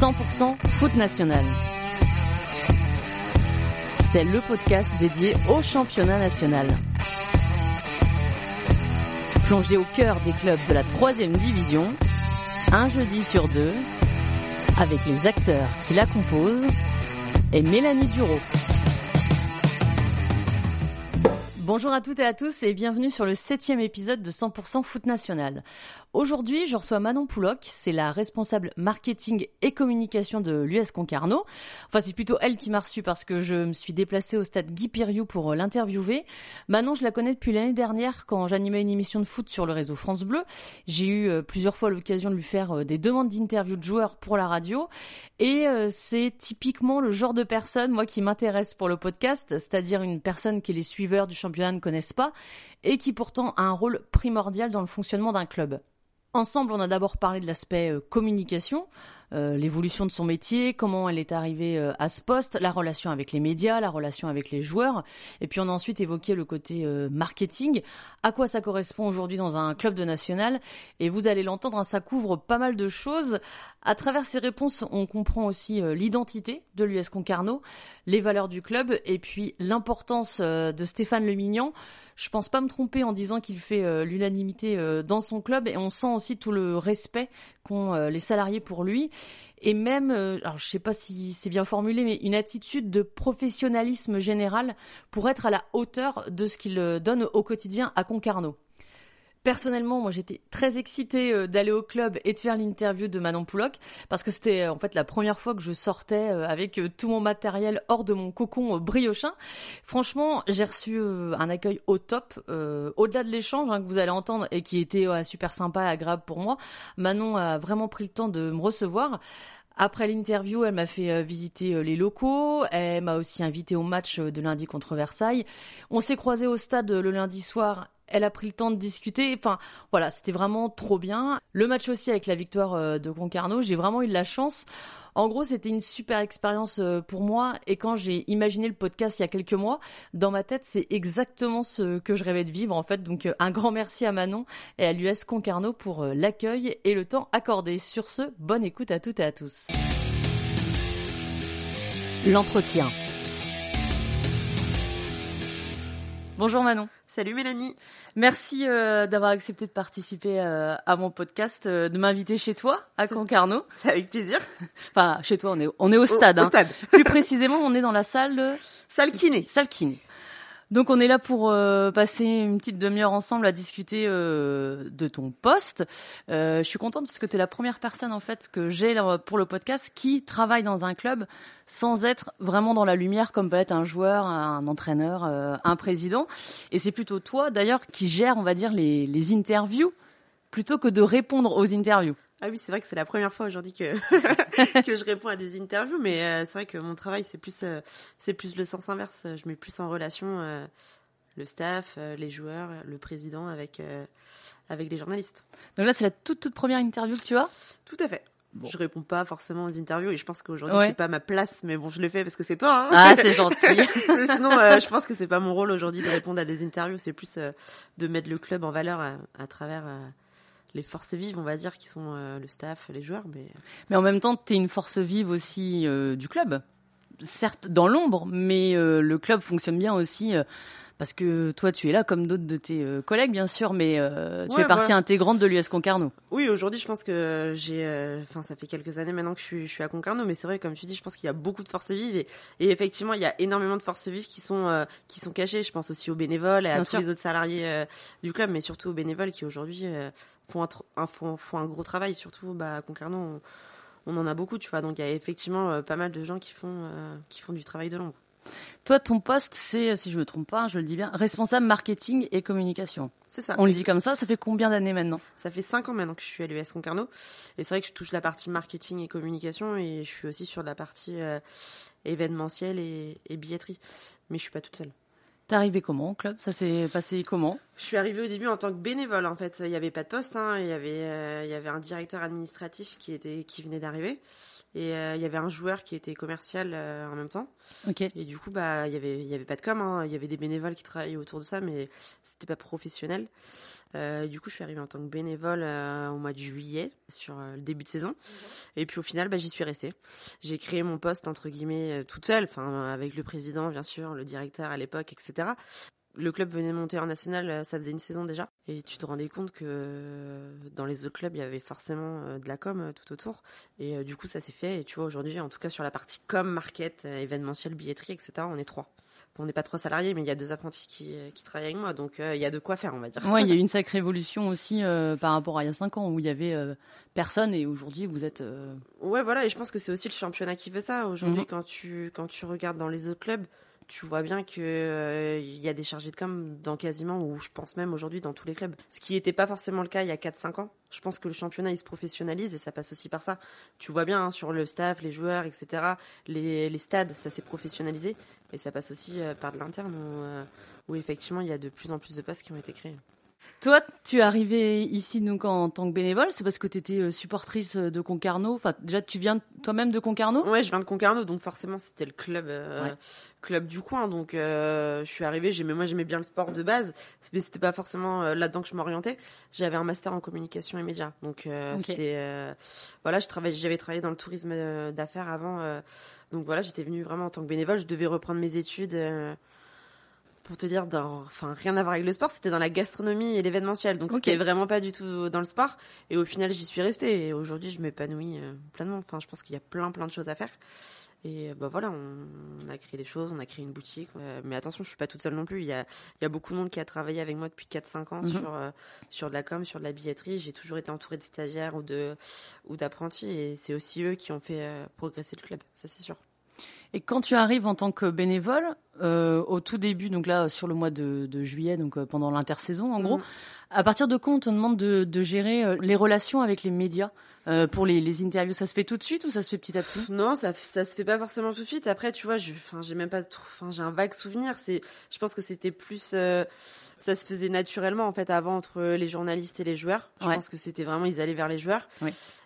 100% foot national. C'est le podcast dédié au championnat national. Plongé au cœur des clubs de la troisième division, un jeudi sur deux, avec les acteurs qui la composent et Mélanie Duro. Bonjour à toutes et à tous et bienvenue sur le septième épisode de 100% Foot National. Aujourd'hui, je reçois Manon Pouloc, c'est la responsable marketing et communication de l'US Concarneau. Enfin, c'est plutôt elle qui m'a reçu parce que je me suis déplacée au stade Guy Piriou pour euh, l'interviewer. Manon, je la connais depuis l'année dernière quand j'animais une émission de foot sur le réseau France Bleu. J'ai eu euh, plusieurs fois l'occasion de lui faire euh, des demandes d'interview de joueurs pour la radio et c'est typiquement le genre de personne, moi, qui m'intéresse pour le podcast, c'est-à-dire une personne qui les suiveurs du championnat ne connaissent pas et qui pourtant a un rôle primordial dans le fonctionnement d'un club. Ensemble, on a d'abord parlé de l'aspect euh, communication, euh, l'évolution de son métier, comment elle est arrivée euh, à ce poste, la relation avec les médias, la relation avec les joueurs, et puis on a ensuite évoqué le côté marketing, à quoi ça correspond aujourd'hui dans un club de national, et vous allez l'entendre, hein, ça couvre pas mal de choses. À travers ces réponses, on comprend aussi l'identité de l'US Concarneau, les valeurs du club, et puis l'importance de Stéphane Lemignan je pense pas me tromper en disant qu'il fait euh, l'unanimité euh, dans son club et on sent aussi tout le respect qu'ont euh, les salariés pour lui et même, alors je sais pas si c'est bien formulé, mais une attitude de professionnalisme général pour être à la hauteur de ce qu'il donne au quotidien à Concarneau. Personnellement, moi j'étais très excitée euh, d'aller au club et de faire l'interview de Manon Pouloc parce que c'était euh, en fait la première fois que je sortais euh, avec tout mon matériel hors de mon cocon briochin. Franchement, j'ai reçu un accueil au top, au-delà de l'échange hein, que vous allez entendre et qui était super sympa et agréable pour moi. Manon a vraiment pris le temps de me recevoir. Après l'interview, elle m'a fait visiter les locaux, elle m'a aussi invité au match de lundi contre Versailles. On s'est croisés au stade le lundi soir elle a pris le temps de discuter. Enfin, voilà, c'était vraiment trop bien. Le match aussi avec la victoire euh, de Concarneau, j'ai vraiment eu de la chance. En gros, c'était une super expérience euh, pour moi. Et quand j'ai imaginé le podcast il y a quelques mois, dans ma tête, c'est exactement ce que je rêvais de vivre, en fait. Donc, euh, un grand merci à Manon et à l'US Concarneau pour l'accueil et le temps accordé. Sur ce, bonne écoute à toutes et à tous. L'entretien. Bonjour Manon. Salut Mélanie. Merci euh, d'avoir accepté de participer euh, à mon podcast, euh, de m'inviter chez toi à Concarneau. C'est avec plaisir. enfin, chez toi, on est on est au stade. Au, hein. stade. Plus précisément, on est dans la salle. Salle kiné. Salle kiné. Donc on est là pour euh, passer une petite demi-heure ensemble à discuter euh, de ton poste. Euh, je suis contente parce que tu es la première personne en fait que j'ai pour le podcast qui travaille dans un club sans être vraiment dans la lumière comme peut être un joueur, un entraîneur, un président. Et c'est plutôt toi d'ailleurs qui gère, on va dire, les, les interviews plutôt que de répondre aux interviews. Ah oui, c'est vrai que c'est la première fois aujourd'hui que que je réponds à des interviews, mais euh, c'est vrai que mon travail c'est plus euh, c'est plus le sens inverse. Je mets plus en relation euh, le staff, les joueurs, le président avec avec les journalistes. Donc là, c'est la toute toute première interview que tu as? Tout à fait. Bon. Je réponds pas forcément aux interviews et je pense qu'aujourd'hui ouais. c'est pas ma place, mais bon, je le fais parce que c'est toi. Hein ah, c'est gentil. sinon, je pense que c'est pas mon rôle aujourd'hui de répondre à des interviews. C'est plus de mettre le club en valeur à, à travers les forces vives, on va dire, qui sont euh, le staff, les joueurs. Mais, mais en même temps, tu es une force vive aussi euh, du club. Certes, dans l'ombre, mais euh, le club fonctionne bien aussi parce que toi, tu es là comme d'autres de tes collègues, bien sûr, mais tu es partie intégrante de l'US Concarneau. Oui, aujourd'hui, je pense que j'ai, enfin, ça fait quelques années maintenant que je suis, je suis à Concarneau, mais c'est vrai, comme tu dis, je pense qu'il y a beaucoup de forces vives et, et, effectivement, il y a énormément de forces vives qui sont, qui sont cachées. Je pense aussi aux bénévoles et à tous les autres salariés du club, mais surtout aux bénévoles qui aujourd'hui font un, font, font un gros travail. Surtout, bah, à Concarneau, on, en a beaucoup, tu vois. Donc, il y a effectivement euh, pas mal de gens qui font, euh, qui font du travail de l'ombre. Toi, ton poste, c'est, si je me trompe pas, je le dis bien, responsable marketing et communication. C'est ça. On le dit comme ça. Ça fait combien d'années maintenant? Ça fait cinq ans maintenant que je suis à l'US Concarneau. Et c'est vrai que je touche la partie marketing et communication et je suis aussi sur la partie euh, événementielle et, et billetterie. Mais je suis pas toute seule. T'es arrivé comment au club? Ça s'est passé comment? Je suis arrivée au début en tant que bénévole en fait. Il n'y avait pas de poste, hein. il, y avait, il y avait un directeur administratif qui, était, qui venait d'arriver. Et euh, il y avait un joueur qui était commercial euh, en même temps. Ok. Et du coup, bah, il y avait, il y avait pas de com. Hein. Il y avait des bénévoles qui travaillaient autour de ça, mais c'était pas professionnel. Euh, du coup, je suis arrivée en tant que bénévole au mois de juillet, sur le début de saison. Et puis au final, bah, j'y suis restée. J'ai créé mon poste entre guillemets toute seule, enfin avec le président, bien sûr, le directeur à l'époque, etc le club venait monter en national, euh, ça faisait une saison déjà. Et tu te rendais compte que euh, dans les autres clubs, il y avait forcément euh, de la com tout autour. Et du coup, ça s'est fait. Et tu vois, aujourd'hui, en tout cas sur la partie com, market, événementiel, billetterie, etc., on est trois. on n'est pas trois salariés, mais il y a deux apprentis qui, travaillent avec moi. Donc, il y a de quoi faire, on va dire. Oui, il y a eu une sacrée évolution aussi par rapport à il y a cinq ans où il y avait personne et aujourd'hui, vous êtes. Ouais, voilà. Et je pense que c'est aussi le championnat qui veut ça. Aujourd'hui, mhm. quand, tu, quand tu regardes dans les autres clubs, tu vois bien que euh, il y a des chargés de com dans quasiment ou je pense même aujourd'hui dans tous les clubs. Ce qui n'était pas forcément le cas il y a 4 5 ans. Je pense que le championnat il se professionnalise et ça passe aussi par ça. Tu vois bien hein, sur le staff, les joueurs, etc. Les, les stades, ça s'est professionnalisé et ça passe aussi euh, par de l'interne où, euh, où effectivement il y a de plus en plus de postes qui ont été créés. Toi, tu es arrivée ici donc en tant que bénévole, c'est parce que tu étais supportrice de Concarneau. Enfin, déjà, tu viens toi-même de Concarneau? Ouais, je viens de Concarneau, donc forcément, c'était le club, euh, club du coin. Donc, je suis arrivée. J'aimais, moi, j'aimais bien le sport de base, mais c'était pas forcément là-dedans que je m'orientais. J'avais un master en communication et médias, donc c'était, voilà, je travaillais, j'avais travaillé dans le tourisme d'affaires avant. donc voilà, j'étais venue vraiment en tant que bénévole. Je devais reprendre mes études pour te dire, dans, enfin rien à voir avec le sport, c'était dans la gastronomie et l'événementiel, donc c'était vraiment pas du tout dans le sport. Et au final, j'y suis restée. Et aujourd'hui, je m'épanouis euh, pleinement. Enfin, je pense qu'il y a plein, plein de choses à faire. Et bah voilà, on, a créé des choses, on a créé une boutique. mais attention, je suis pas toute seule non plus. Il y a, il y a beaucoup de monde qui a travaillé avec moi depuis 4-5 ans mhm. sur, euh, sur de la com, sur de la billetterie. J'ai toujours été entourée de stagiaires ou de ou d'apprentis. Et c'est aussi eux qui ont fait euh, progresser le club, ça c'est sûr. Et quand tu arrives en tant que bénévole, euh, au tout début, donc là sur le mois de, juillet, donc euh, pendant l'intersaison en gros, mhm. à partir de quand on te demande de, gérer euh, les relations avec les médias pour les, interviews? Ça se fait tout de suite ou ça se fait petit à petit? Non, ça ça se fait pas forcément tout de suite. Après, tu vois, enfin j'ai même pas, enfin j'ai un vague souvenir. C'est, je pense que c'était plus ça se faisait naturellement en fait avant entre les journalistes et les joueurs. Je pense que c'était vraiment ils allaient vers les joueurs.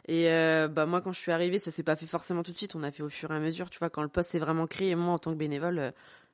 Et euh, bah moi quand je suis arrivée, ça s'est pas fait forcément tout de suite. On a fait au fur et à mesure. Tu vois, quand le poste s'est vraiment créé, moi en tant que bénévole. Euh,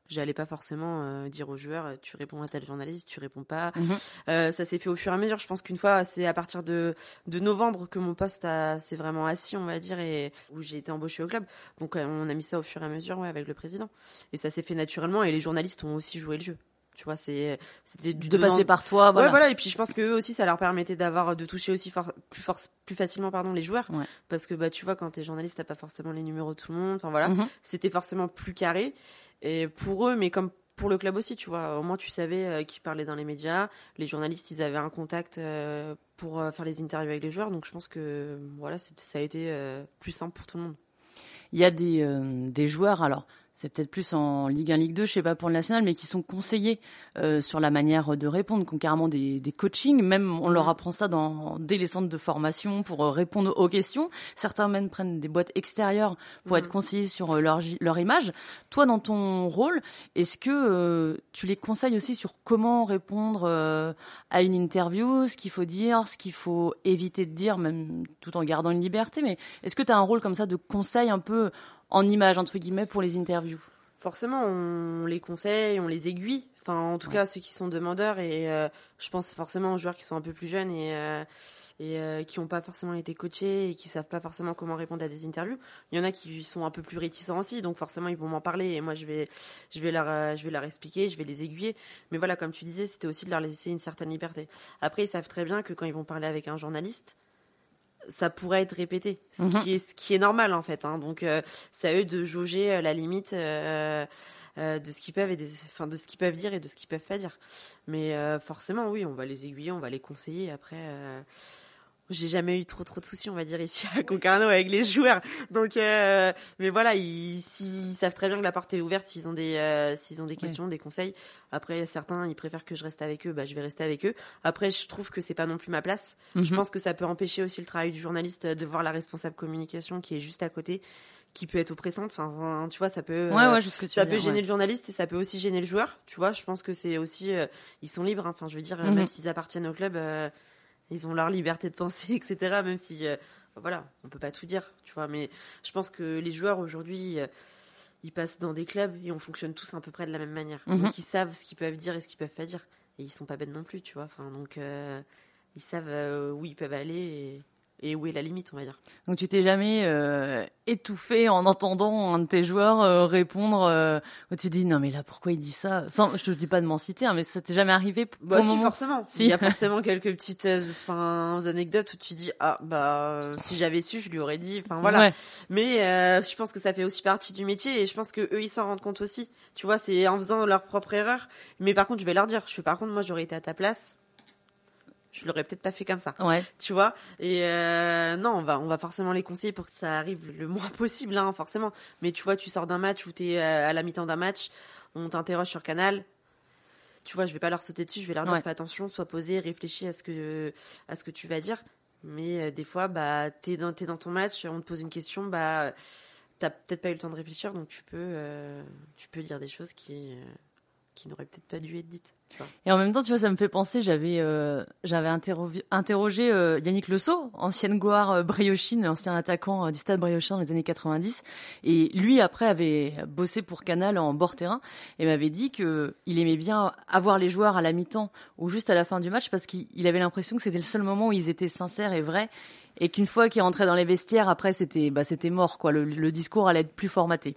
j'allais pas forcément euh, dire aux joueurs tu réponds à tel journaliste, tu réponds pas. Mhm. ça s'est fait au fur et à mesure. Je pense qu'une fois, c'est à partir de, de novembre que mon poste s'est vraiment assis, on va dire, et où j'ai été embauchée au club. Donc on a mis ça au fur et à mesure ouais, avec le président. Et ça s'est fait naturellement et les journalistes ont aussi joué le jeu tu vois c'est c'était de passer par toi voilà. Ouais, voilà et puis je pense que eux aussi ça leur permettait d'avoir de toucher aussi plus plus facilement pardon les joueurs. Parce que bah tu vois quand t'es journaliste t'as pas forcément les numéros de tout le monde enfin voilà. Mhm. c'était forcément plus carré. Et pour eux mais comme pour le club aussi tu vois au moins tu savais euh, qui parlait dans les médias. Les journalistes ils avaient un contact euh, pour euh, faire les interviews avec les joueurs. Donc je pense que voilà ça a été plus simple pour tout le monde. Il y a des, des joueurs alors c'est peut-être plus en Ligue 1, Ligue 2, je sais pas pour le national, mais qui sont conseillés euh, sur la manière de répondre, qui ont carrément des, des coachings. Même on leur apprend ça dans dès les centres de formation pour euh, répondre aux questions. Certains même prennent des boîtes extérieures pour être conseillés sur euh, leur leur image. Toi, dans ton rôle, est-ce que tu les conseilles aussi sur comment répondre à une interview, ce qu'il faut dire, ce qu'il faut éviter de dire, même tout en gardant une liberté? Mais est-ce que tu as un rôle comme ça de conseil un peu en image entre guillemets pour les interviews Forcément, on les conseille, on les aiguille. Enfin, en tout cas, ceux qui sont demandeurs et euh, je pense forcément aux joueurs qui sont un peu plus jeunes et euh, et euh, qui n'ont pas forcément été coachés et qui savent pas forcément comment répondre à des interviews. Il y en a qui sont un peu plus réticents aussi, donc forcément ils vont m'en parler et moi je vais, je vais leur, je vais leur expliquer, je vais les aiguiller. Mais voilà, comme tu disais, c'était aussi de leur laisser une certaine liberté. Après, ils savent très bien que quand ils vont parler avec un journaliste, ça pourrait être répété, ce, mhm. qui, est, ce qui est normal en fait. Hein. Donc euh, c'est à eux de jauger euh, la limite euh, de ce qu'ils peuvent et des, enfin, de ce qu'ils peuvent dire et de ce qu'ils peuvent pas dire. Mais forcément oui, on va les aiguiller, on va les conseiller. Après, j'ai jamais eu trop trop de soucis, on va dire ici à Concarneau avec les joueurs. Donc, euh, mais voilà, ils, ils, savent très bien que la porte est ouverte s'ils ont des euh, s'ils ont des questions, des conseils. Après, certains ils préfèrent que je reste avec eux, bah je vais rester avec eux. Après, je trouve que c'est pas non plus ma place. Je mhm. pense que ça peut empêcher aussi le travail du journaliste de voir la responsable communication qui est juste à côté qui peut être oppressante. Enfin, tu vois, ça peut, ouais, ouais, que ça peut gêner le journaliste et ça peut aussi gêner le joueur. Tu vois, je pense que c'est aussi, euh, ils sont libres. Hein. Enfin, je veux dire, mhm. même s'ils appartiennent au club, ils ont leur liberté de penser, etc. Même si, euh, voilà, on peut pas tout dire, tu vois. Mais je pense que les joueurs aujourd'hui, euh, ils passent dans des clubs et on fonctionne tous à peu près de la même manière. Mhm. Donc ils savent ce qu'ils peuvent dire et ce qu'ils peuvent pas dire. Et ils sont pas bêtes non plus, tu vois. Enfin, donc euh, ils savent où ils peuvent aller et et où est la limite, on va dire. Donc tu t'es jamais euh, étouffé en entendant un de tes joueurs euh, répondre euh, où tu dis non mais là pourquoi il dit ça? Sans, je te dis pas de m'en citer, hein, mais ça t'est jamais arrivé Bah si forcément. Si. Il y a forcément quelques petites enfin anecdotes où tu dis ah bah si j'avais su je lui aurais dit. Enfin voilà. Mais je pense que ça fait aussi partie du métier et je pense que eux ils s'en rendent compte aussi. Tu vois c'est en faisant leur propre erreur. Mais par contre je vais leur dire je fais par contre moi j'aurais été à ta place je l'aurais peut-être pas fait comme ça. Ouais. Tu vois? Et euh, non, on va, on va forcément les conseiller pour que ça arrive le moins possible, hein, forcément. Mais tu vois, tu sors d'un match ou tu es euh, à la mi-temps d'un match, on t'interroge sur Canal. Tu vois, je vais pas leur sauter dessus, je vais leur dire fais attention, sois posé, réfléchis à ce que, à ce que tu vas dire. Mais euh, des fois, bah, t'es dans, es dans ton match, on te pose une question, bah, t'as peut-être pas eu le temps de réfléchir, donc tu peux, tu peux dire des choses qui qui n'aurait peut-être pas dû être dite. Et en même temps, tu vois, ça me fait penser, j'avais euh, j'avais interrogé euh, Yannick Le ancienne gloire euh, briochine, ancien attaquant du stade briochin dans les années 90, et lui après avait bossé pour Canal en bord terrain et m'avait dit que il aimait bien avoir les joueurs à la mi-temps ou juste à la fin du match parce qu'il avait l'impression que c'était le seul moment où ils étaient sincères et vrais et qu'une fois qu'ils rentraient dans les vestiaires, après c'était bah c'était mort quoi, le, le discours allait être plus formaté.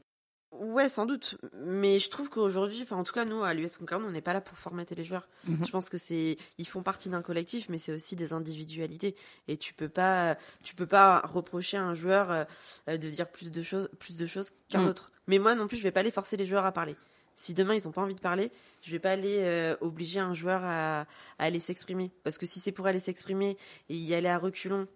Ouais, sans doute. Mais je trouve qu'aujourd'hui, enfin, en tout cas, nous, à l'US Concarneau, on n'est pas là pour formater les joueurs. Mhm. Je pense que c'est, ils font partie d'un collectif, mais c'est aussi des individualités. Et tu peux pas, tu peux pas reprocher à un joueur euh, de dire plus de choses, plus de choses qu'un mhm. autre. Mais moi non plus, je vais pas aller forcer les joueurs à parler. Si demain ils ont pas envie de parler, je vais pas aller euh, obliger un joueur à, à aller s'exprimer. Parce que si c'est pour aller s'exprimer et y aller à reculons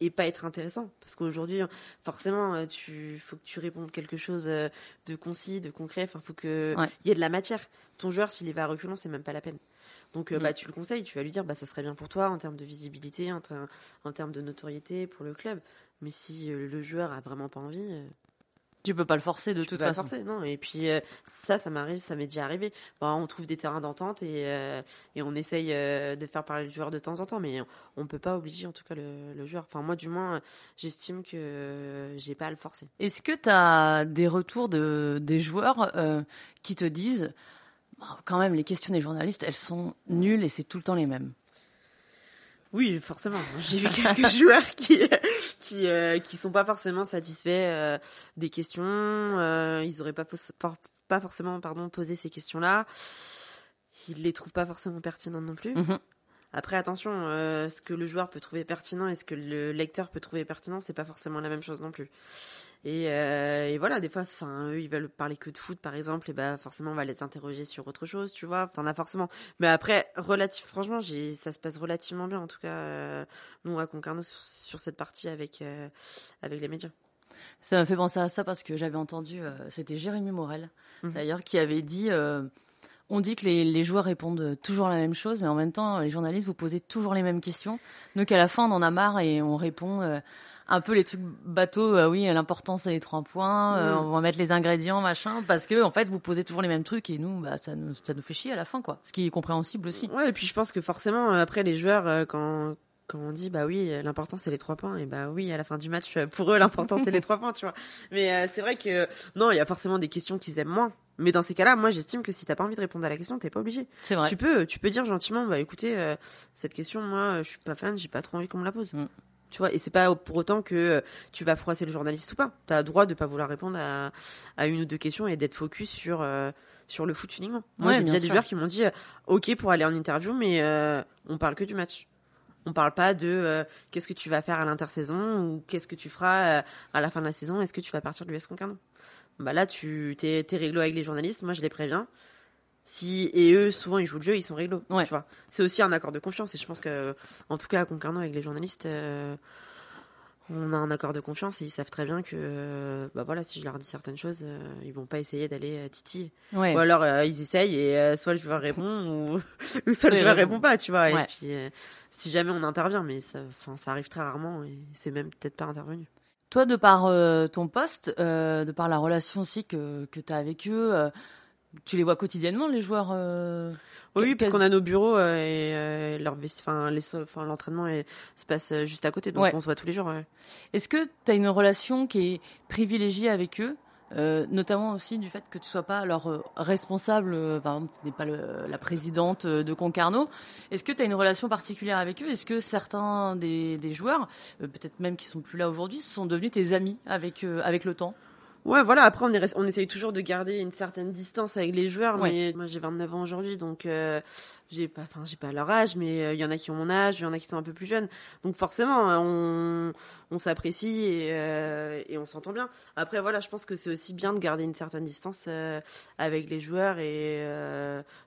et pas être intéressant. Parce qu'aujourd'hui forcément euh, tu faut que tu répondes quelque chose euh, de concis de concret. Enfin faut que il y ait de la matière. Ton joueur s'il y va à reculons c'est même pas la peine. Donc euh, mm. bah tu le conseilles. Tu vas lui dire bah ça serait bien pour toi en termes de visibilité en, en termes de notoriété pour le club. Mais si le joueur a vraiment pas envie tu peux pas le forcer de toute façon. Forcer, non. Et puis euh, ça, ça m'arrive, ça m'est déjà arrivé. Bon, on trouve des terrains d'entente et, euh, et on essaye euh, de faire parler le joueur de temps en temps, mais on, ne peut pas obliger en tout cas le, joueur. Enfin moi du moins, j'estime que j'ai pas à le forcer. Est-ce que tu as des retours de des joueurs qui te disent quand même les questions des journalistes, elles sont nulles et c'est tout le temps les mêmes? Oui, forcément. J'ai vu quelques joueurs qui qui euh, qui sont pas forcément satisfaits euh, des questions. Euh, ils auraient pas pas forcément pardon posé ces questions-là. Ils les trouvent pas forcément pertinentes non plus. Mhm. Après, attention, ce que le joueur peut trouver pertinent et ce que le lecteur peut trouver pertinent, c'est pas forcément la même chose non plus. Et, euh, et voilà, des fois, enfin, eux, ils veulent parler que de foot, par exemple, et bah forcément, on va les interroger sur autre chose, tu vois. T'en as forcément. Mais après, relatif, franchement, j'ai, ça se passe relativement bien, en tout cas, euh, nous à Concarneau sur, cette partie avec euh, avec les médias. Ça m'a fait penser à ça parce que j'avais entendu, euh, c'était Jérémy Morel, mhm. d'ailleurs, qui avait dit on dit que les, joueurs répondent toujours la même chose, mais en même temps, les journalistes, vous posez toujours les mêmes questions. Donc à la fin, on en a marre et on répond un peu les trucs bateaux. Euh, oui, l'important c'est les trois points. Euh, on va mettre les ingrédients, machin, parce que en fait, vous posez toujours les mêmes trucs et nous, bah, ça nous, ça nous fait chier à la fin, quoi. Ce qui est compréhensible aussi. Ouais, et puis je pense que forcément, après les joueurs, quand quand on dit bah oui l'important c'est les trois points et bah oui à la fin du match pour eux l'important c'est les trois points tu vois mais c'est vrai que non il y a forcément des questions qu'ils aiment moins mais dans ces cas-là, moi, j'estime que si t'as pas envie de répondre à la question, t'es pas obligé. C'est vrai. Tu peux, tu peux dire gentiment, bah écoutez, euh, cette question, moi, je suis pas fan, j'ai pas trop envie qu'on me la pose. Mm. Tu vois, et c'est pas pour autant que euh, tu vas froisser le journaliste ou pas. T'as le droit de pas vouloir répondre à, à une ou deux questions et d'être focus sur euh, sur le foot uniquement. Moi, j'ai déjà des joueurs qui m'ont dit, ok pour aller en interview, mais on parle que du match. On parle pas de qu'est-ce que tu vas faire à l'intersaison ou qu'est-ce que tu feras à la fin de la saison. Est-ce que tu vas partir du S Concarneau? Bah là, tu t'es, réglo avec les journalistes. Moi, je les préviens. Si et eux souvent ils jouent le jeu, ils sont réglo. Tu vois. C'est aussi un accord de confiance et je pense que en tout cas à Concarneau avec les journalistes on a un accord de confiance et ils savent très bien que bah voilà si je leur dis certaines choses euh, ils vont pas essayer d'aller euh, titiller. Ou alors euh, ils essayent et soit le joueur répond ou, soit le joueur répond. pas tu vois. Et puis si jamais on intervient mais ça enfin ça arrive très rarement et c'est même peut-être pas intervenu. Toi de par ton poste de par la relation aussi que que tu as avec eux tu les vois quotidiennement les joueurs oui, parce qu'on a nos bureaux euh, et euh, leur, enfin, l'entraînement se passe euh, juste à côté, donc on se voit tous les jours. Est-ce que tu as une relation qui est privilégiée avec eux notamment aussi du fait que tu sois pas leur responsable, par exemple, tu n'es pas la présidente de Concarneau. Est-ce que tu as une relation particulière avec eux? Est-ce que certains des, des joueurs, peut-être même qui sont plus là aujourd'hui, sont devenus tes amis avec, avec le temps? Ouais, voilà. Après, on, est, on essaye toujours de garder une certaine distance avec les joueurs. Mais moi, j'ai 29 ans aujourd'hui, donc euh, j'ai pas, enfin, j'ai pas leur âge, mais euh, il y en a qui ont mon âge, il y en a qui sont un peu plus jeunes. Donc forcément, euh, on, on s'apprécie et, et on s'entend bien. Après, voilà, je pense que c'est aussi bien de garder une certaine distance avec les joueurs et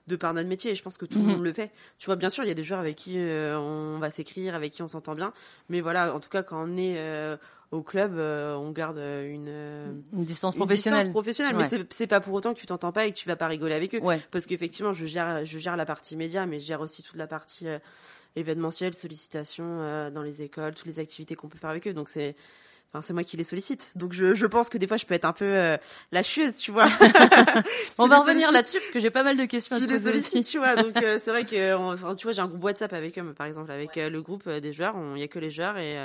de par notre métier. Et je pense que tout le mhm. monde le fait. Tu vois, bien sûr, il y a des joueurs avec qui on va s'écrire, avec qui on s'entend bien. Mais voilà, en tout cas, quand on est au club, euh, on garde une, euh, une distance professionnelle. Distance professionnelle, mais c'est pas pour autant que tu t'entends pas et que tu vas pas rigoler avec eux. Parce qu'effectivement, je gère, je gère la partie média, mais je gère aussi toute la partie euh, événementielle, sollicitation dans les écoles, toutes les activités qu'on peut faire avec eux. Donc c'est Enfin, c'est moi qui les sollicite. Donc je, je pense que des fois je peux être un peu euh, lâcheuse, tu vois. on va revenir là-dessus parce que j'ai pas mal de questions à te poser aussi. tu vois. Donc c'est vrai que enfin, tu vois, j'ai un groupe WhatsApp avec eux, par exemple, avec le groupe des joueurs, il y a que les joueurs et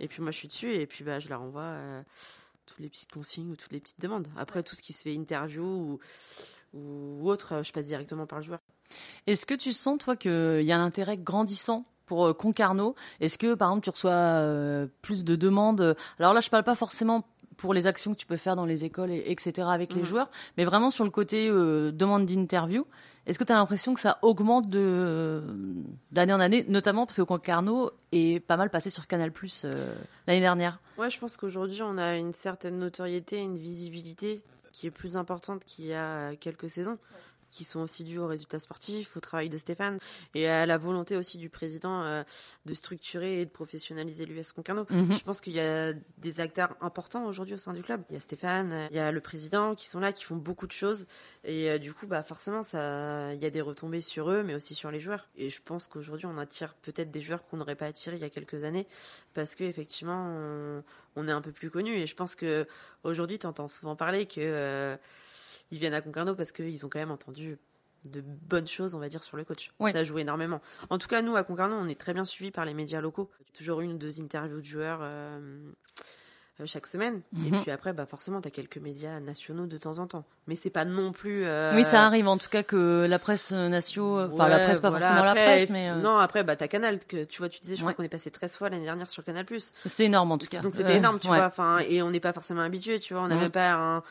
et puis moi, je suis dessus et puis bah, je leur envoie euh, toutes les petites consignes ou toutes les petites demandes. Après, tout ce qui se fait interview ou, ou autre, je passe directement par le joueur. Est-ce que tu sens, toi, qu'il y a un intérêt grandissant pour euh, Concarneau? Est-ce que, par exemple, tu reçois euh, plus de demandes? Alors là, je parle pas forcément pour les actions que tu peux faire dans les écoles, et, etc., avec les mmh. joueurs, mais vraiment sur le côté demande d'interview. Est-ce que tu as l'impression que ça augmente d'année en année, notamment parce que Concarneau est pas mal passé sur Canal Plus euh, l'année dernière? Ouais, je pense qu'aujourd'hui on a une certaine notoriété, une visibilité qui est plus importante qu'il y a quelques saisons qui sont aussi dus aux résultats sportifs, au travail de Stéphane et à la volonté aussi du président euh, de structurer et de professionnaliser l'US Concarneau. Mhm. Je pense qu'il y a des acteurs importants aujourd'hui au sein du club. Il y a Stéphane, il y a le président qui sont là, qui font beaucoup de choses et euh, du coup, bah forcément, ça, il y a des retombées sur eux, mais aussi sur les joueurs. Et je pense qu'aujourd'hui, on attire peut-être des joueurs qu'on n'aurait pas attirés il y a quelques années parce que effectivement, on, est un peu plus connus. Et je pense que aujourd'hui, tu entends souvent parler que euh, ils viennent à Concarneau parce qu'ils ont quand même entendu de bonnes choses, on va dire, sur le coach. Ça joue énormément. En tout cas, nous, à Concarneau, on est très bien suivis par les médias locaux. Toujours une ou deux interviews de joueurs euh, euh, chaque semaine. Et mhm. puis après, bah, forcément, tu as quelques médias nationaux de temps en temps. Mais c'est pas non plus... Euh, oui, ça arrive, en tout cas, que la presse nationale... Enfin, la presse, pas forcément la presse, mais... Non, après, bah, t'as Canal, que tu vois, tu disais, je crois qu'on est passé 13 fois l'année dernière sur Canal+. C'était énorme, en tout cas. Donc c'était énorme, tu vois. Enfin, et on n'est pas forcément habitué, tu vois. On n'avait pas un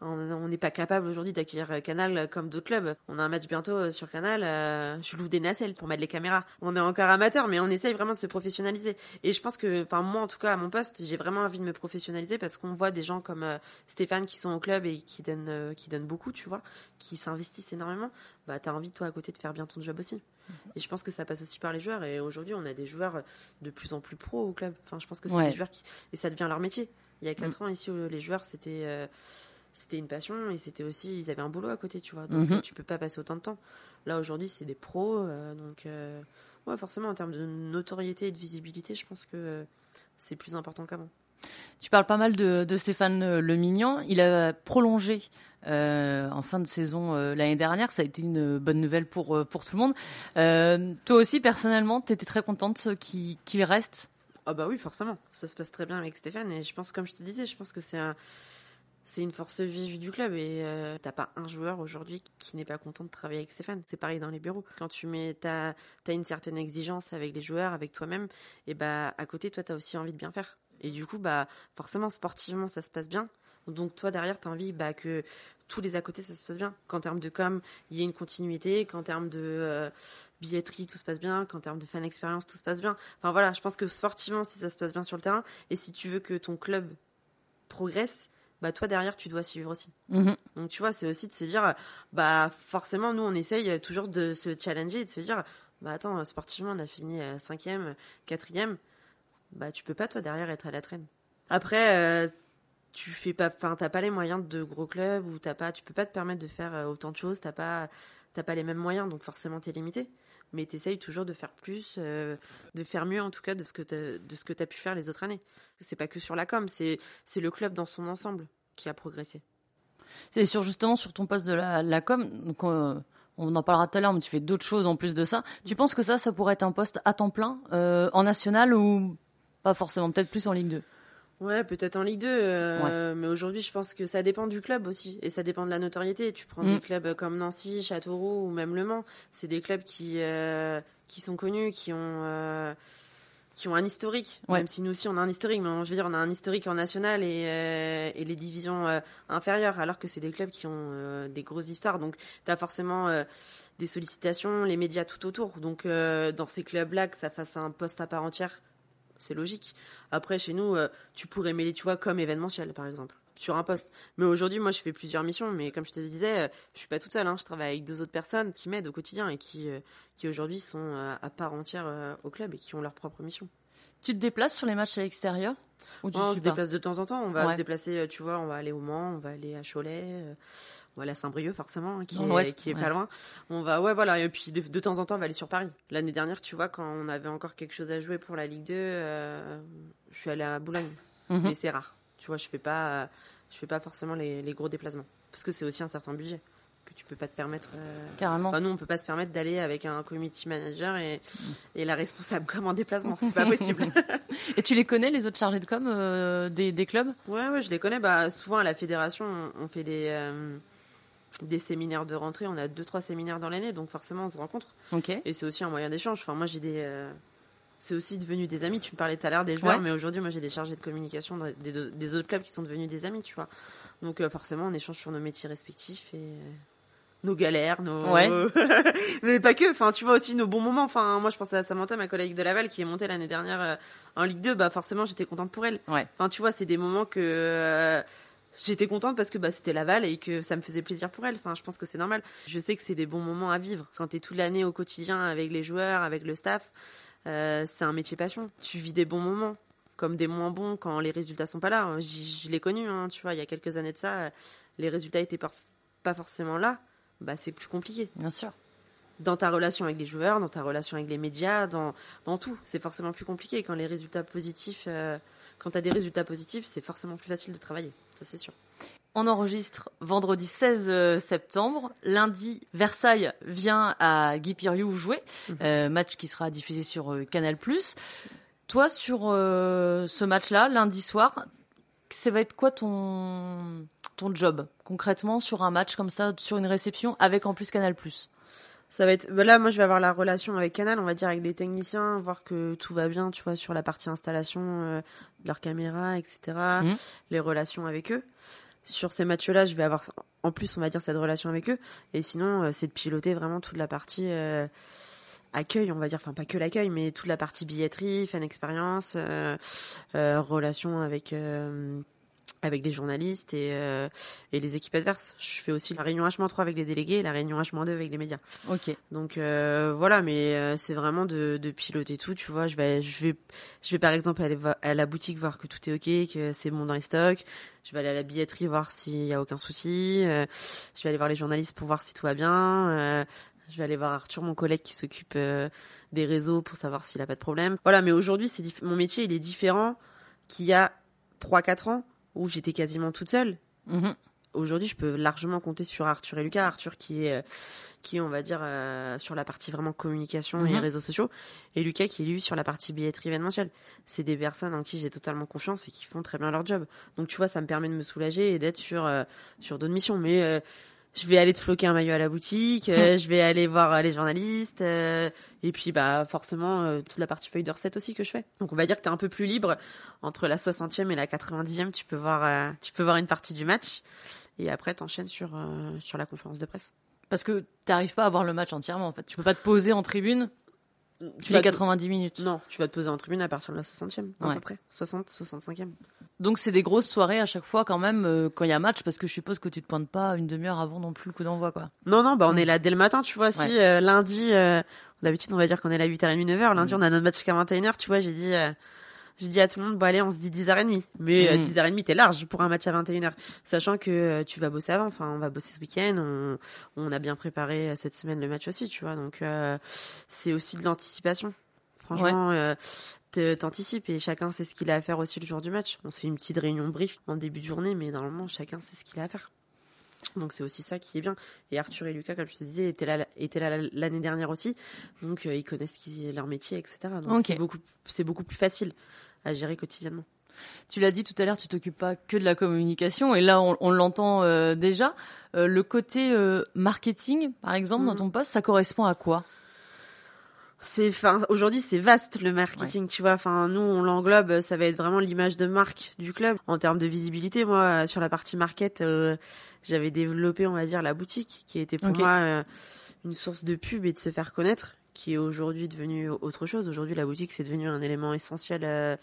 on n'est pas capable aujourd'hui d'accueillir Canal comme d'autres clubs. On a un match bientôt euh, sur Canal. Euh, je loue des nacelles pour mettre les caméras. On est encore amateur, mais on essaye vraiment de se professionnaliser. Et je pense que, enfin moi en tout cas à mon poste, j'ai vraiment envie de me professionnaliser parce qu'on voit des gens comme euh, Stéphane qui sont au club et qui donnent, qui donnent beaucoup, tu vois, qui s'investissent énormément. Bah t'as envie toi à côté de faire bien ton job aussi. Mhm. Et je pense que ça passe aussi par les joueurs. Et aujourd'hui, on a des joueurs de plus en plus pros au club. Enfin, je pense que c'est des joueurs qui et ça devient leur métier. Il y a quatre mm. ans ici, les joueurs c'était c'était une passion et c'était aussi ils avaient un boulot à côté tu vois. Donc mhm. tu peux pas passer autant de temps. Là aujourd'hui c'est des pros euh, donc euh, ouais forcément en termes de notoriété et de visibilité je pense que euh, c'est plus important qu'avant. Tu parles pas mal de, Stéphane Le Mignon. Il a prolongé en fin de saison l'année dernière. Ça a été une bonne nouvelle pour pour tout le monde. Toi aussi personnellement tu étais très contente qu'il reste? Ah bah oui forcément. Ça se passe très bien avec Stéphane. Et je pense comme je te disais je pense que c'est un c'est une force vive du club et euh, t'as pas un joueur aujourd'hui qui n'est pas content de travailler avec Stéphane. C'est pareil dans les bureaux. Quand tu mets, t'as as une certaine exigence avec les joueurs, avec toi-même, et bah à côté, toi, t'as aussi envie de bien faire. Et du coup, bah forcément, sportivement, ça se passe bien. Donc toi, derrière, t'as envie bah, que tous les à côté, ça se passe bien. Qu'en termes de com, il y ait une continuité, qu'en termes de euh, billetterie, tout se passe bien, qu'en termes de fan expérience, tout se passe bien. Enfin voilà, je pense que sportivement, si ça se passe bien sur le terrain, et si tu veux que ton club progresse, bah toi derrière tu dois suivre aussi. Mhm. Donc tu vois, c'est aussi de se dire, bah forcément nous on essaye toujours de se challenger et de se dire, bah attends, sportivement on a fini cinquième, quatrième, bah tu peux pas toi derrière être à la traîne. Après, euh, tu fais pas, enfin t'as pas les moyens de gros clubs ou t'as pas, tu peux pas te permettre de faire euh, autant de choses, t'as pas, t'as pas les mêmes moyens, donc forcément t'es limité. Mais t'essayes toujours de faire plus, euh, de faire mieux en tout cas de ce que que t'as pu faire les autres années. C'est pas que sur la com, c'est le club dans son ensemble qui a progressé. C'est sur justement sur ton poste de la, com, donc on, en parlera tout à l'heure, mais tu fais d'autres choses en plus de ça. Tu penses que ça, ça pourrait être un poste à temps plein en national ou pas forcément, peut-être plus en Ligue 2 Ouais, peut-être en Ligue 2, euh, mais aujourd'hui, je pense que ça dépend du club aussi, et ça dépend de la notoriété. Tu prends des mm. clubs comme Nancy, Châteauroux ou même Le Mans, c'est des clubs qui euh, qui sont connus, qui ont euh, qui ont un historique. Même si nous aussi on a un historique, mais je veux dire, on a un historique en national et et les divisions inférieures, alors que c'est des clubs qui ont des grosses histoires. Donc, tu as forcément des sollicitations, les médias tout autour. Donc, dans ces clubs-là, que ça fasse un poste à part entière c'est logique. Après, chez nous, euh, tu pourrais mêler, tu vois, comme événementiel, par exemple, sur un poste. Mais aujourd'hui, moi, je fais plusieurs missions, mais comme je te disais, euh, je suis pas toute seule. Hein. je travaille avec deux autres personnes qui m'aident au quotidien et qui, euh, qui aujourd'hui sont à part entière au club et qui ont leur propre mission. Tu te déplaces sur les matchs à l'extérieur On se déplace de temps en temps. On va se déplacer, tu vois, on va aller au Mans, on va aller à Cholet voilà Saint-Brieuc forcément, qui est, qui est pas loin. On va, ouais, voilà, et puis de, temps en temps, on va aller sur Paris. L'année dernière, tu vois, quand on avait encore quelque chose à jouer pour la Ligue 2, euh, je suis allée à Boulogne. Mhm. Mais c'est rare. Tu vois, je fais pas, je fais pas forcément les, gros déplacements. Parce que c'est aussi un certain budget que tu peux pas te permettre. Euh, Carrément. Enfin, nous, on peut pas se permettre d'aller avec un community manager et, et la responsable comme en déplacement. C'est pas possible. et tu les connais, les autres chargés de com euh, des, des, clubs? Ouais, ouais, je les connais. Bah, souvent à la fédération, on, fait des des séminaires de rentrée. On a deux, trois séminaires dans l'année, donc forcément, on se rencontre. Et c'est aussi un moyen d'échange. Enfin, moi, j'ai des. Euh, c'est aussi devenu des amis. Tu me parlais tout à l'heure des joueurs, mais aujourd'hui, moi, j'ai des chargés de communication des, autres clubs qui sont devenus des amis, tu vois. Donc, euh, forcément, on échange sur nos métiers respectifs et euh, nos galères, nos. mais pas que. Enfin, tu vois aussi nos bons moments. Enfin, moi, je pensais à Samantha, ma collègue de Laval, qui est montée l'année dernière en Ligue 2. Bah, forcément, j'étais contente pour elle. Enfin, tu vois, c'est des moments que j'étais contente parce que bah, c'était Laval et que ça me faisait plaisir pour elle. Enfin, je pense que c'est normal. Je sais que c'est des bons moments à vivre. Quand tu es toute l'année au quotidien avec les joueurs, avec le staff, euh, c'est un métier passion. Tu vis des bons moments comme des moins bons quand les résultats sont pas là. Je l'ai connu, hein, tu vois, il y a quelques années de ça, les résultats étaient pas forcément là. Bah, c'est plus compliqué. Bien sûr. Dans ta relation avec les joueurs, dans ta relation avec les médias, dans, dans tout. C'est forcément plus compliqué quand les résultats positifs. Euh, quand tu as des résultats positifs, c'est forcément plus facile de travailler, ça c'est sûr. On enregistre vendredi 16 euh, septembre. Lundi, Versailles vient à Guy Piriou jouer. Mhm. Euh, match qui sera diffusé sur euh, Canal+. Toi, sur ce match-là, lundi soir, ça va être quoi ton, ton job concrètement sur un match comme ça, sur une réception, avec en plus Canal+. Ça va être bah là moi je vais avoir la relation avec Canal on va dire avec les techniciens voir que tout va bien tu vois sur la partie installation euh, de leur caméra etc mmh. les relations avec eux. Sur ces matchs là je vais avoir en plus on va dire cette relation avec eux. Et sinon euh, c'est de piloter vraiment toute la partie euh, accueil on va dire. Enfin pas que l'accueil mais toute la partie billetterie fan expérience relation avec avec les journalistes et, euh, et les équipes adverses. Je fais aussi la réunion H-3 avec les délégués et la réunion H-2 avec les médias. Ok. Donc euh, voilà, mais euh, c'est vraiment de, de, piloter tout. Tu vois, je vais, je vais, je vais par exemple aller à la boutique voir que tout est ok, que c'est bon dans les stocks. Je vais aller à la billetterie voir s'il y a aucun souci. je vais aller voir les journalistes pour voir si tout va bien. je vais aller voir Arthur, mon collègue qui s'occupe des réseaux pour savoir s'il a pas de problème. Voilà, mais aujourd'hui, c'est mon métier, il est différent qu'il y a 3-4 ans où j'étais quasiment toute seule. Mhm. Aujourd'hui, je peux largement compter sur Arthur et Lucas. Arthur qui est, qui on va dire, euh, sur la partie vraiment communication et mhm. réseaux sociaux, et Lucas qui est lui sur la partie billetterie événementielle. C'est des personnes en qui j'ai totalement confiance et qui font très bien leur job. Donc tu vois, ça me permet de me soulager et d'être sur euh, sur d'autres missions. Mais euh, je vais aller te floquer un maillot à la boutique, euh, je vais aller voir euh, les journalistes, euh, et puis bah forcément toute la partie feuille de recette aussi que je fais. Donc on va dire que tu es un peu plus libre entre la 60e et la 90e, tu peux voir tu peux voir une partie du match et après t'enchaînes sur sur la conférence de presse. Parce que t'arrives pas à voir le match entièrement en fait. Tu peux pas te poser en tribune tu les 90 minutes. Non, tu vas te poser en tribune à partir de la 60e, à peu près. 60, 65e. Donc c'est des grosses soirées à chaque fois quand même euh, quand il y a match parce que je suppose que tu te pointes pas une demi-heure avant non plus le coup d'envoi quoi. Non non, bah on mm. est là dès le matin, tu vois, si euh, lundi euh, d'habitude on va dire qu'on est là 8h30 9h, lundi mm. on a notre match jusqu'à 21h, tu vois, j'ai dit j'ai dit à tout le monde, bon allez, on se dit 10h30. Mais 10h30, t'es large pour un match à 21h. Sachant que tu vas bosser avant, enfin, on va bosser ce week-end, on, on a bien préparé cette semaine le match aussi, tu vois. Donc, c'est aussi de l'anticipation. Franchement, ouais. t'anticipes et chacun sait ce qu'il a à faire aussi le jour du match. On se fait une petite réunion brief en début de journée, mais normalement, chacun sait ce qu'il a à faire. Donc c'est aussi ça qui est bien. Et Arthur et Lucas, comme je te disais, étaient là, étaient là l'année dernière aussi. Donc ils connaissent qui, leur métier, etc. Donc c'est beaucoup, c'est beaucoup plus facile à gérer quotidiennement. Tu l'as dit tout à l'heure, tu t'occupes pas que de la communication, et là on, l'entend euh, déjà. Euh, le côté euh, marketing, par exemple, dans mm. ton poste, ça correspond à quoi? C'est enfin aujourd'hui c'est vaste le marketing tu vois enfin nous on l'englobe ça va être vraiment l'image de marque du club en termes de visibilité moi sur la partie market euh, j'avais développé on va dire la boutique qui était pour moi euh, une source de pub et de se faire connaître qui est aujourd'hui devenu autre chose aujourd'hui la boutique c'est devenu un élément essentiel euh,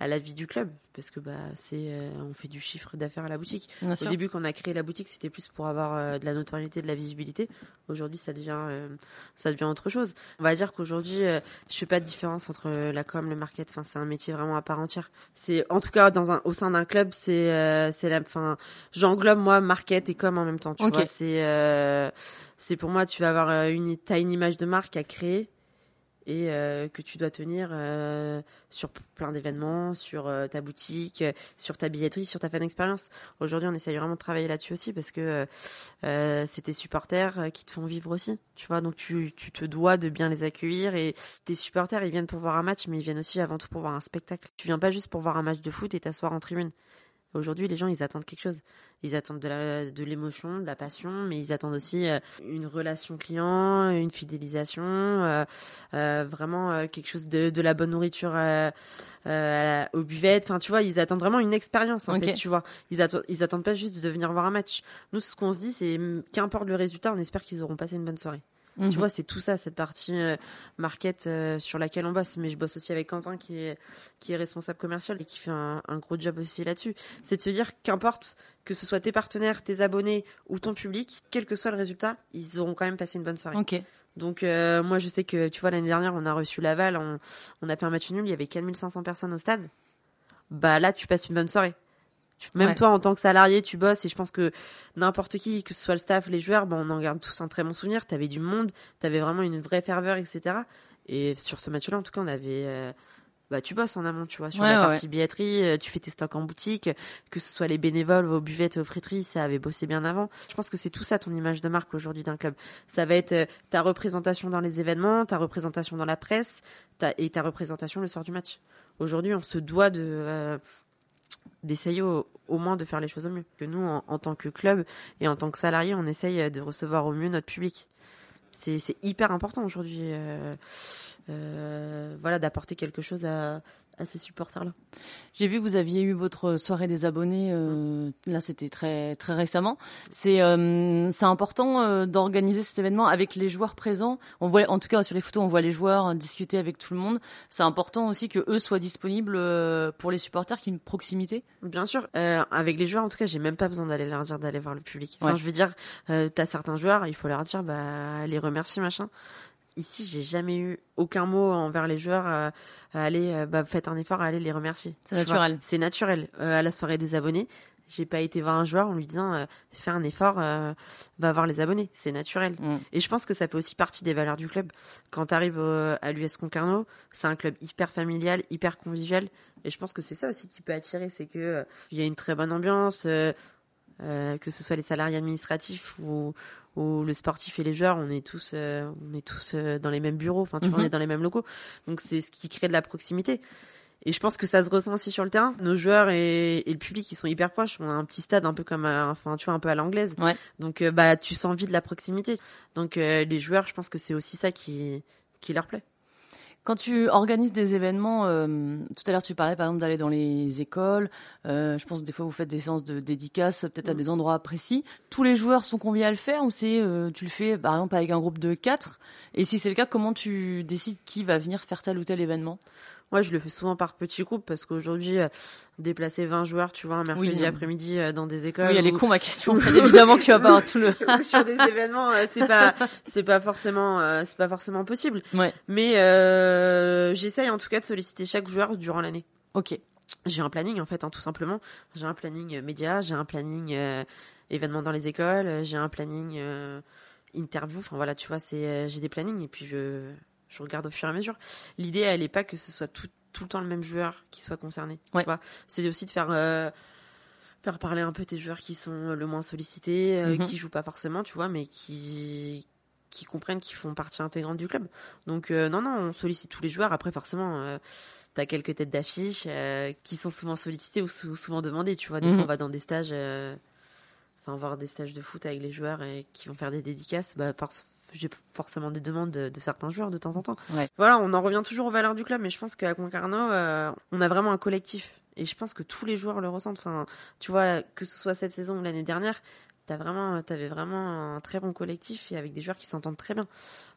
à la vie du club parce que bah c'est euh, on fait du chiffre d'affaires à la boutique. Au début quand on a créé la boutique, c'était plus pour avoir euh, de la notoriété, de la visibilité. Aujourd'hui, ça devient euh, ça devient autre chose. On va dire qu'aujourd'hui, je fais pas de différence entre la com, le market, enfin c'est un métier vraiment à part entière. C'est en tout cas dans un au sein d'un club, c'est c'est la enfin j'englobe moi market et com en même temps, tu vois, c'est c'est pour moi tu vas avoir une t'as une image de marque à créer et euh, que tu dois tenir euh, sur plein d'événements, sur euh, ta boutique, sur ta billetterie, sur ta fan expérience. Aujourd'hui, on essaye vraiment de travailler là-dessus aussi parce que c'est tes supporters qui te font vivre aussi, tu vois. Donc tu, tu te dois de bien les accueillir et tes supporters, ils viennent pour voir un match, mais ils viennent aussi avant tout pour voir un spectacle. Tu viens pas juste pour voir un match de foot et t'asseoir en tribune. Aujourd'hui, les gens, ils attendent quelque chose. Ils attendent de l'émotion, de, la passion, mais ils attendent aussi euh, une relation client, une fidélisation, euh, euh, vraiment quelque chose de, de, la bonne nourriture au buvette. Enfin, tu vois, ils attendent vraiment une expérience, en fait, tu vois. Ils, attendent, ils attendent pas juste de venir voir un match. Nous, ce qu'on se dit, c'est qu'importe le résultat, on espère qu'ils auront passé une bonne soirée. Tu mhm. vois, c'est tout ça, cette partie euh, market euh, sur laquelle on bosse. Mais je bosse aussi avec Quentin qui est, qui est responsable commercial et qui fait un, un gros job aussi là-dessus. C'est de se dire qu'importe que ce soit tes partenaires, tes abonnés ou ton public, quel que soit le résultat, ils auront quand même passé une bonne soirée. Donc euh, moi je sais que tu vois l'année dernière on a reçu Laval, on, on a fait un match nul, il y avait 4500 personnes au stade. Bah là tu passes une bonne soirée. Même toi, en tant que salarié, tu bosses et je pense que n'importe qui, que ce soit le staff, les joueurs, ben, on en garde tous un très bon souvenir. T'avais du monde, t'avais vraiment une vraie ferveur, etc. Et sur ce match-là, en tout cas, on avait, euh, bah, tu bosses en amont, tu vois, sur la partie billetterie, euh, tu fais tes stocks en boutique, que ce soit les bénévoles, vos buvettes, aux friteries, ça avait bossé bien avant. Je pense que c'est tout ça ton image de marque aujourd'hui d'un club. Ça va être euh, ta représentation dans les événements, ta représentation dans la presse, et ta représentation le soir du match. Aujourd'hui, on se doit de, d'essayer au, moins de faire les choses au mieux. Que nous, en, tant que club et en tant que salarié, on essaye de recevoir au mieux notre public. C'est hyper important aujourd'hui, euh, euh, voilà, d'apporter quelque chose à, à ces supporters-là. J'ai vu que vous aviez eu votre soirée des abonnés. Euh, là, c'était très très récemment. C'est euh, important euh, d'organiser cet événement avec les joueurs présents. On voit, en tout cas sur les photos, on voit les joueurs discuter avec tout le monde. C'est important aussi que eux soient disponibles pour les supporters, qu'il y ait une proximité. Bien sûr. avec les joueurs, en tout cas, j'ai même pas besoin d'aller leur dire d'aller voir le public. Enfin, je veux dire, t'as certains joueurs, il faut leur dire, bah, les remercier, machin ici, j'ai jamais eu aucun mot envers les joueurs. Euh, à aller, euh, bah, faites un effort à aller les remercier. C'est naturel. C'est naturel. Euh, à la soirée des abonnés, j'ai pas été voir un joueur en lui disant fais un effort, va voir les abonnés. C'est naturel. Mm. Et je pense que ça fait aussi partie des valeurs du club. Quand tu arrives à l'US Concarneau, c'est un club hyper familial, hyper convivial. Et je pense que c'est ça aussi qui peut attirer, c'est que il y a une très bonne ambiance. Que ce soit les salariés administratifs ou, où le sportif et les joueurs, on est tous, euh, on est tous euh, dans les mêmes bureaux, enfin, tu vois, on mhm. est dans les mêmes locaux. Donc, c'est ce qui crée de la proximité. Et je pense que ça se ressent aussi sur le terrain. Nos joueurs et, le public, ils sont hyper proches. On a un petit stade un peu comme, enfin, tu vois, un peu à l'anglaise. Ouais. Donc, euh, bah, tu sens vite la proximité. Donc, les joueurs, je pense que c'est aussi ça qui, qui leur plaît. Quand tu organises des événements, euh, tout à l'heure tu parlais par exemple d'aller dans les écoles, euh, je pense que des fois vous faites des séances de dédicaces peut-être à mm. des endroits précis. Tous les joueurs sont conviés à le faire ou c'est euh, tu le fais par exemple avec un groupe de quatre? Et si c'est le cas, comment tu décides qui va venir faire tel ou tel événement? Moi, je le fais souvent par petits groupes parce qu'aujourd'hui, euh, déplacer 20 joueurs, tu vois, un mercredi après-midi euh, dans des écoles. Oui, elle est con ma question. évidemment que tu vas pas avoir tout le. sur des événements, euh, c'est pas, c'est pas forcément, c'est pas forcément possible. Ouais. Mais j'essaye en tout cas de solliciter chaque joueur durant l'année. Ok. J'ai un planning en fait, hein, tout simplement. J'ai un planning média, j'ai un planning événements dans les écoles, j'ai un planning interview. Enfin voilà, tu vois, c'est, j'ai des plannings et puis je je regarde au fur et à mesure. L'idée, elle n'est pas que ce soit tout, tout, le temps le même joueur qui soit concerné. c'est aussi de faire euh, faire parler un peu tes joueurs qui sont le moins sollicités, euh, mhm. qui jouent pas forcément, tu vois, mais qui qui comprennent qu'ils font partie intégrante du club. Donc euh, non, non, on sollicite tous les joueurs. Après, forcément. tu as quelques têtes d'affiche qui sont souvent sollicitées ou souvent demandées, tu vois. Des fois, mhm. on va dans des stages, enfin, voir des stages de foot avec les joueurs et qui vont faire des dédicaces. Bah, j'ai forcément des demandes de, certains joueurs de temps en temps. Voilà, on en revient toujours aux valeurs du club, mais je pense qu'à Concarneau, euh, on a vraiment un collectif. Et je pense que tous les joueurs le ressentent. Enfin, tu vois, que ce soit cette saison ou l'année dernière, t'as vraiment, t'avais vraiment un très bon collectif et avec des joueurs qui s'entendent très bien.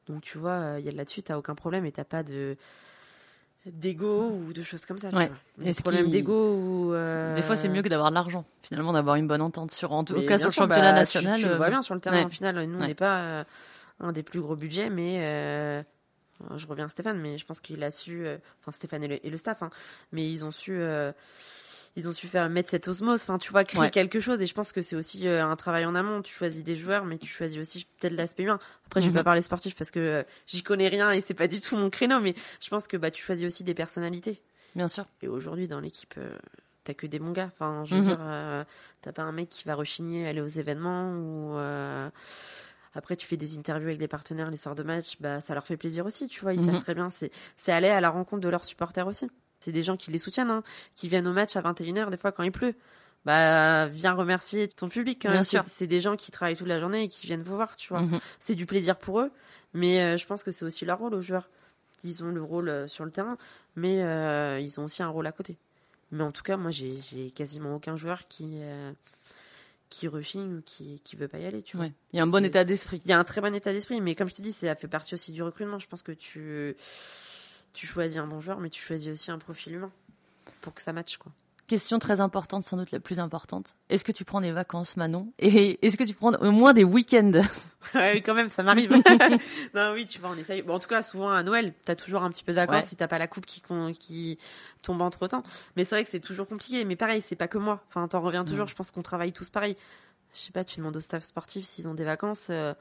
Donc tu vois, euh, il y a là-dessus, t'as aucun problème et t'as pas de d'ego ou de choses comme ça. Ouais. Des problèmes d'ego ou euh, des fois c'est mieux que d'avoir de l'argent. Finalement, d'avoir une bonne entente sur en tout cas sur le championnat bah, national. Tu, le vois bien sur le terrain. Au final, nous on n'est pas un des plus gros budgets, mais euh, je reviens à Stéphane, mais je pense qu'il a su, euh, enfin Stéphane et le, staff, hein, mais ils ont su, euh, ils ont su faire mettre cette osmose, enfin tu vois, créer quelque chose. Et je pense que c'est aussi un travail en amont. Tu choisis des joueurs, mais tu choisis aussi peut-être l'aspect humain. Après, je vais mhm. pas parler sportif parce que j'y connais rien et c'est pas du tout mon créneau, mais je pense que bah tu choisis aussi des personnalités. Bien sûr. Et aujourd'hui, dans l'équipe, t'as que des bons gars. Enfin, je veux mhm. dire, t'as pas un mec qui va rechigner aller aux événements ou après, tu fais des interviews avec des partenaires les soirs de match, bah, ça leur fait plaisir aussi, tu vois. Ils savent mhm. très bien, c'est, aller à la rencontre de leurs supporters aussi. C'est des gens qui les soutiennent, hein, qui viennent au match à 21h, des fois quand il pleut. Bah, viens remercier ton public. Hein. C'est, des gens qui travaillent toute la journée et qui viennent vous voir, tu vois. Mhm. C'est du plaisir pour eux, mais euh, je pense que c'est aussi leur rôle aux joueurs. Ils ont le rôle euh, sur le terrain, mais euh, ils ont aussi un rôle à côté. Mais en tout cas, moi, j'ai, j'ai quasiment aucun joueur qui qui rechigne ou qui qui veut pas y aller tu vois. Il y a un bon état d'esprit. Il y a un très bon état d'esprit mais comme je te dis ça fait partie aussi du recrutement. Je pense que tu tu choisis un bon joueur mais tu choisis aussi un profil humain pour que ça matche quoi Question très importante, sans doute la plus importante. Est-ce que tu prends des vacances, Manon? Et est-ce que tu prends au moins des week-ends? Oui, quand même, ça m'arrive. non, oui, tu vois, on essaye. Bon, en tout cas, souvent à Noël, t'as toujours un petit peu de vacances si t'as pas la coupe qui, qui tombe entre temps. Mais c'est vrai que c'est toujours compliqué. Mais pareil, c'est pas que moi. Enfin, t'en reviens toujours. Je pense qu'on travaille tous pareil. Je sais pas, tu demandes au staff sportif s'ils ont des vacances. Euh,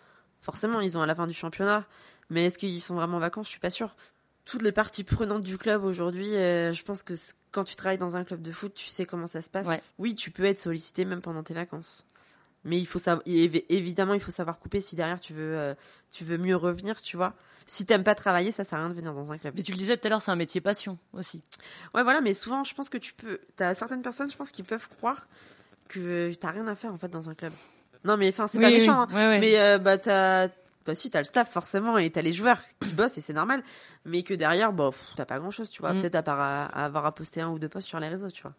forcément, ils ont à la fin du championnat. Mais est-ce qu'ils sont vraiment en vacances? Je suis pas sûre toutes les parties prenantes du club aujourd'hui, euh, je pense que quand tu travailles dans un club de foot, tu sais comment ça se passe. Oui, tu peux être sollicité même pendant tes vacances. Mais il faut savoir, évidemment, il faut savoir couper si derrière tu veux, euh, tu veux mieux revenir, tu vois. Si t'aimes pas travailler, ça sert à rien de venir dans un club. Mais tu le disais tout à l'heure, c'est un métier passion aussi. Ouais, voilà, mais souvent, je pense que tu peux. T'as certaines personnes, je pense, qui peuvent croire que t'as rien à faire en fait dans un club. Non, mais enfin, c'est pas méchant. Hein. mais euh, bah t'as bah si t'as le staff forcément et t'as les joueurs qui bossent et c'est normal. Mais que derrière bah t'as pas grand chose tu vois. Mm. peut-être à part à, avoir à poster un ou deux posts sur les réseaux tu vois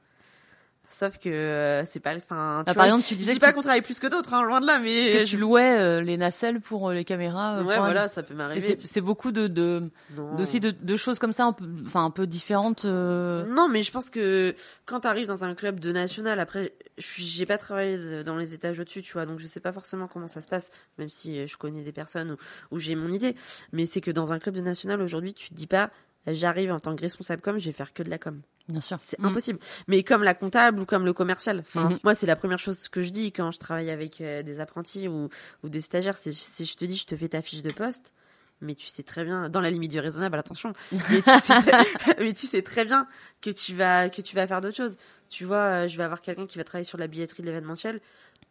Sauf que euh, c'est pas. Enfin, ah, par exemple, tu disais. Je dis pas qu'on travaille plus que d'autres, hein, loin de là, mais. Que tu louais euh, les nacelles pour euh, les caméras. ouais, voilà, ça peut m'arriver. C'est beaucoup de, de aussi de, de, choses comme ça, un enfin un peu différentes. Non, mais je pense que quand t'arrives dans un club de national, après, j'ai pas travaillé dans les étages au-dessus, tu vois, donc je sais pas forcément comment ça se passe, même si je connais des personnes où, où j'ai mon idée. Mais c'est que dans un club de national aujourd'hui, tu te dis pas j'arrive en tant que responsable com, je vais faire que de la com. Bien sûr. C'est mm. impossible. Mais comme la comptable ou comme le commercial. Enfin, mm-hmm. moi, c'est la première chose que je dis quand je travaille avec euh, des apprentis ou, ou des stagiaires. C'est si je te dis, je te fais ta fiche de poste, mais tu sais très bien, dans la limite du raisonnable, attention. Mais tu sais, mais tu sais très bien que tu vas que tu vas faire d'autres choses. Tu vois, euh, je vais avoir quelqu'un qui va travailler sur la billetterie de l'événementiel.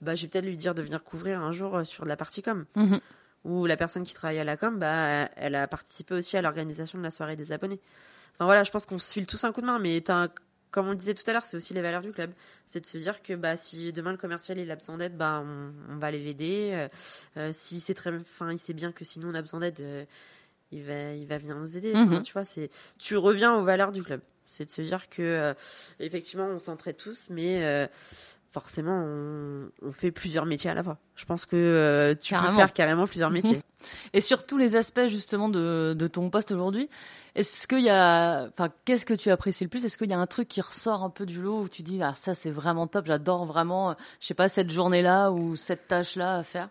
Bah, je vais peut-être lui dire de venir couvrir un jour euh, sur de la partie com. Mm-hmm où la personne qui travaille à la com, bah, elle a participé aussi à l'organisation de la soirée des abonnés. Enfin voilà, je pense qu'on se file tous un coup de main, mais comme on le disait tout à l'heure, c'est aussi les valeurs du club. C'est de se dire que bah, si demain le commercial il a besoin d'aide, bah, on, va aller l'aider. Euh, euh, si c'est très, fin, il sait bien que sinon on a besoin d'aide, euh, il va, il va venir nous aider. Mhm. tu vois, c'est, tu reviens aux valeurs du club. C'est de se dire que, euh, effectivement, on s'entraide tous, mais forcément, on, fait plusieurs métiers à la fois. Je pense que euh, tu peux faire carrément plusieurs métiers. Et sur tous les aspects justement de, de ton poste aujourd'hui, est-ce qu'il y a, enfin, qu'est-ce que tu apprécies le plus? Est-ce qu'il y a un truc qui ressort un peu du lot où tu dis, ah ça c'est vraiment top, j'adore vraiment, je sais pas cette journée-là ou cette tâche-là à faire?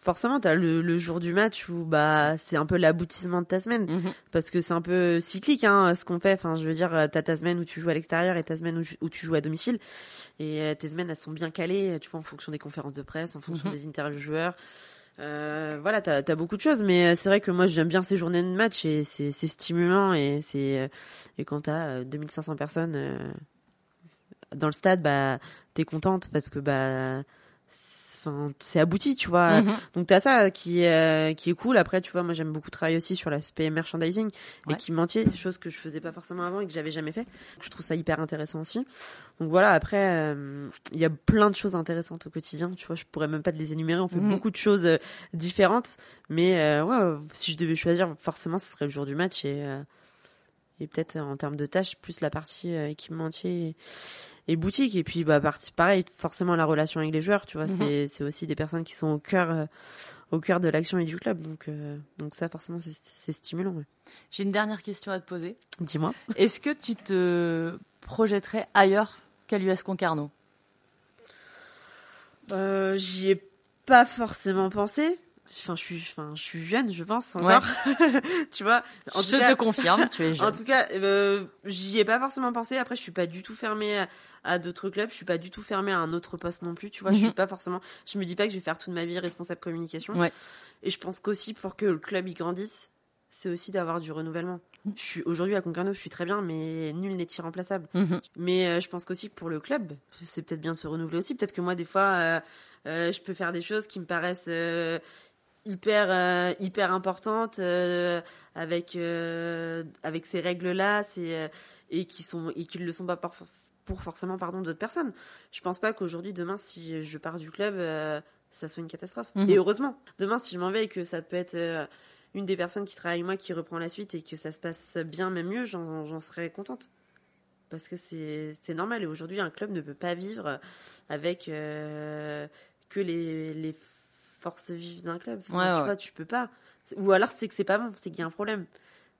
Forcément, tu as le, jour du match où bah c'est un peu l'aboutissement de ta semaine mhm. parce que c'est un peu cyclique hein, ce qu'on fait. Enfin, je veux dire, t'as ta semaine où tu joues à l'extérieur et ta semaine où, tu joues à domicile. Et euh, tes semaines elles sont bien calées, tu vois, en fonction des conférences de presse, en fonction mhm. des interviews joueurs. Euh, voilà, t'as as beaucoup de choses, mais euh, c'est vrai que moi j'aime bien ces journées de match et c'est stimulant et c'est euh, et quand t'as 2500 personnes dans le stade, bah t'es contente parce que bah enfin c'est abouti tu vois. Mhm. donc t'as ça qui est qui est cool. Après tu vois moi j'aime beaucoup travailler aussi sur l'aspect merchandising et qui mentait chose que je faisais pas forcément avant et que j'avais jamais fait. Je trouve ça hyper intéressant aussi. Donc voilà. Après euh, il y a plein de choses intéressantes au quotidien. Tu vois je pourrais même pas te les énumérer. On fait mhm. beaucoup de choses euh, différentes. Mais euh, ouais si je devais choisir forcément ce serait le jour du match et et peut-être en termes de tâches plus la partie équipementier et boutique. Et puis bah pareil forcément la relation avec les joueurs tu vois. Mhm. c'est aussi des personnes qui sont au cœur euh, au cœur de l'action et du club. Donc euh, donc ça forcément c'est stimulant j'ai une dernière question à te poser. Dis-moi. Est-ce que tu te projetterais ailleurs qu'à l'US Concarneau? Euh, j'y ai pas forcément pensé Enfin, je suis, enfin, je suis jeune, je pense encore. tu vois. En je te confirme, tu es jeune. En tout cas, euh, j'y ai pas forcément pensé. Après, je suis pas du tout fermée à, d'autres clubs. Je suis pas du tout fermée à un autre poste non plus. Tu vois, je suis mhm. pas forcément. Je me dis pas que je vais faire toute ma vie responsable communication. Ouais. Et je pense qu'aussi pour que le club y grandisse, c'est aussi d'avoir du renouvellement. Mhm. Je suis aujourd'hui à Concarneau, je suis très bien, mais nul n'est irremplaçable. Mhm. Mais euh, je pense qu'aussi pour le club, c'est peut-être bien de se renouveler aussi. Peut-être que moi, des fois, euh, je peux faire des choses qui me paraissent hyper euh, hyper importante euh, avec euh, avec ces règles là c'est et qui sont et qui ne le sont pas pour forcément pardon d'autres personnes. Je pense pas qu'aujourd'hui demain si je pars du club ça soit une catastrophe. Mhm. et heureusement. Demain si je m'en vais et que ça peut être une des personnes qui travaille avec moi qui reprend la suite et que ça se passe bien même mieux j'en serais contente. Parce que c'est normal. Et aujourd'hui un club ne peut pas vivre avec que les, les force vive d'un club. tu vois, tu peux pas. Ou alors c'est que c'est pas bon, c'est qu'il y a un problème.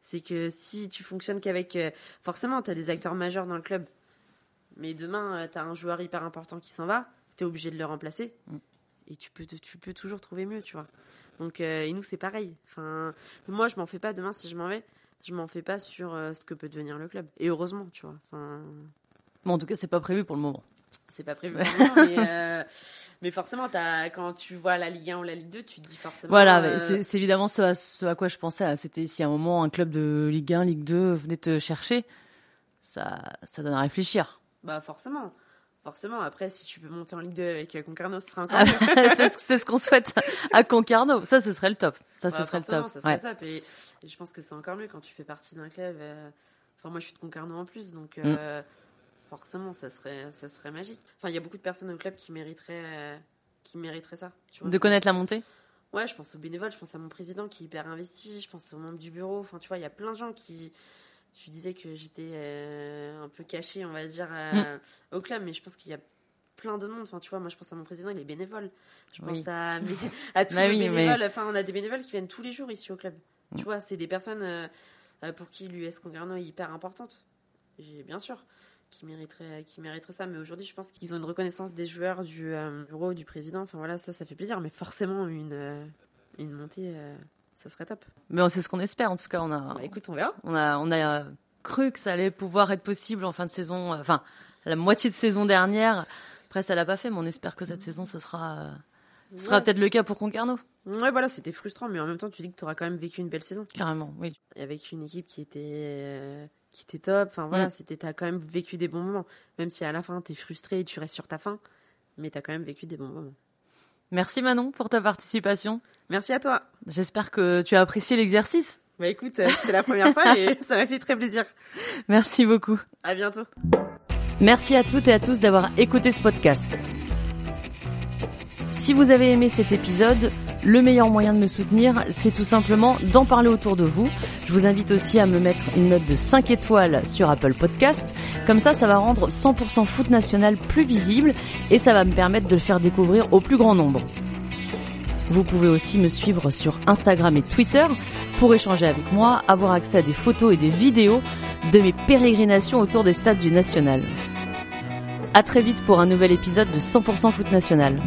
C'est que si tu fonctionnes qu'avec. Euh, forcément, tu as des acteurs majeurs dans le club. Mais demain, euh, tu as un joueur hyper important qui s'en va, tu es obligé de le remplacer. Mm. Et tu peux, tu peux toujours trouver mieux, tu vois. Donc, euh, et nous, c'est pareil. Enfin, moi, je m'en fais pas demain si je m'en vais. Je m'en fais pas sur ce que peut devenir le club. Et heureusement, tu vois. Enfin... Bon, en tout cas, c'est pas prévu pour le moment. C'est pas prévu mais, euh, mais, forcément, as, quand tu vois la Ligue 1 ou la Ligue 2, tu te dis forcément. Voilà, euh, c'est évidemment ce à, ce à, quoi je pensais. C'était si à un moment un club de Ligue 1, Ligue 2 venait te chercher, ça, ça donne à réfléchir. Bah forcément. Forcément, après, si tu peux monter en Ligue 2 avec euh, Concarneau, ce serait encore mieux. c'est ce qu'on souhaite à Concarneau. Ça, ce serait le top. Ça, ce bah, serait le top. Ça serait top. Et, je pense que c'est encore mieux quand tu fais partie d'un club. Enfin, moi, je suis de Concarneau en plus, donc mm forcément, ça serait, ça serait magique. Enfin, il y a beaucoup de personnes au club qui mériteraient, euh, qui mériteraient ça. de connaître la montée? Ouais, je pense aux bénévoles, je pense à mon président qui est hyper investi, je pense aux membres du bureau. Enfin, tu vois, il y a plein de gens qui. Tu disais que j'étais euh, un peu cachée, on va dire, euh, mm. au club, mais je pense qu'il y a plein de monde. Enfin, tu vois, moi, je pense à mon président, il est bénévole. Je pense à, à tous bah les bénévoles. Enfin, on a des bénévoles qui viennent tous les jours ici au club. Tu mm. vois, c'est des personnes pour qui l'US Concarneau est hyper importante. Bien sûr qui mériterait qui mériterait ça. Mais aujourd'hui je pense qu'ils ont une reconnaissance des joueurs du euh, bureau du président. Enfin voilà ça ça fait plaisir. Mais forcément une euh, une montée euh, ça serait top. Mais c'est ce qu'on espère en tout cas on a bah, écoute on verra. on a on a cru que ça allait pouvoir être possible en fin de saison enfin la moitié de saison dernière. Après ça l'a pas fait mais on espère que cette saison ce sera ce sera peut-être le cas pour Concarneau. Ouais, voilà, c'était frustrant, mais en même temps, tu dis que tu auras quand même vécu une belle saison. Carrément, oui. Avec une équipe qui était qui était top. Enfin voilà, mm. c'était t'as quand même vécu des bons moments, même si à la fin t'es frustré et tu restes sur ta fin, mais t'as quand même vécu des bons moments. Merci Manon pour ta participation. Merci à toi. J'espère que tu as apprécié l'exercice. Bah écoute, euh, c'était la première fois et ça m'a fait très plaisir. Merci beaucoup. À bientôt. Merci à toutes et à tous d'avoir écouté ce podcast. Si vous avez aimé cet épisode, Le meilleur moyen de me soutenir, c'est tout simplement d'en parler autour de vous. Je vous invite aussi à me mettre une note de 5 étoiles sur Apple Podcast. Comme ça, ça va rendre 100% foot national plus visible et ça va me permettre de le faire découvrir au plus grand nombre. Vous pouvez aussi me suivre sur Instagram et Twitter pour échanger avec moi, avoir accès à des photos et des vidéos de mes pérégrinations autour des stades du National. À très vite pour un nouvel épisode de 100% Foot National.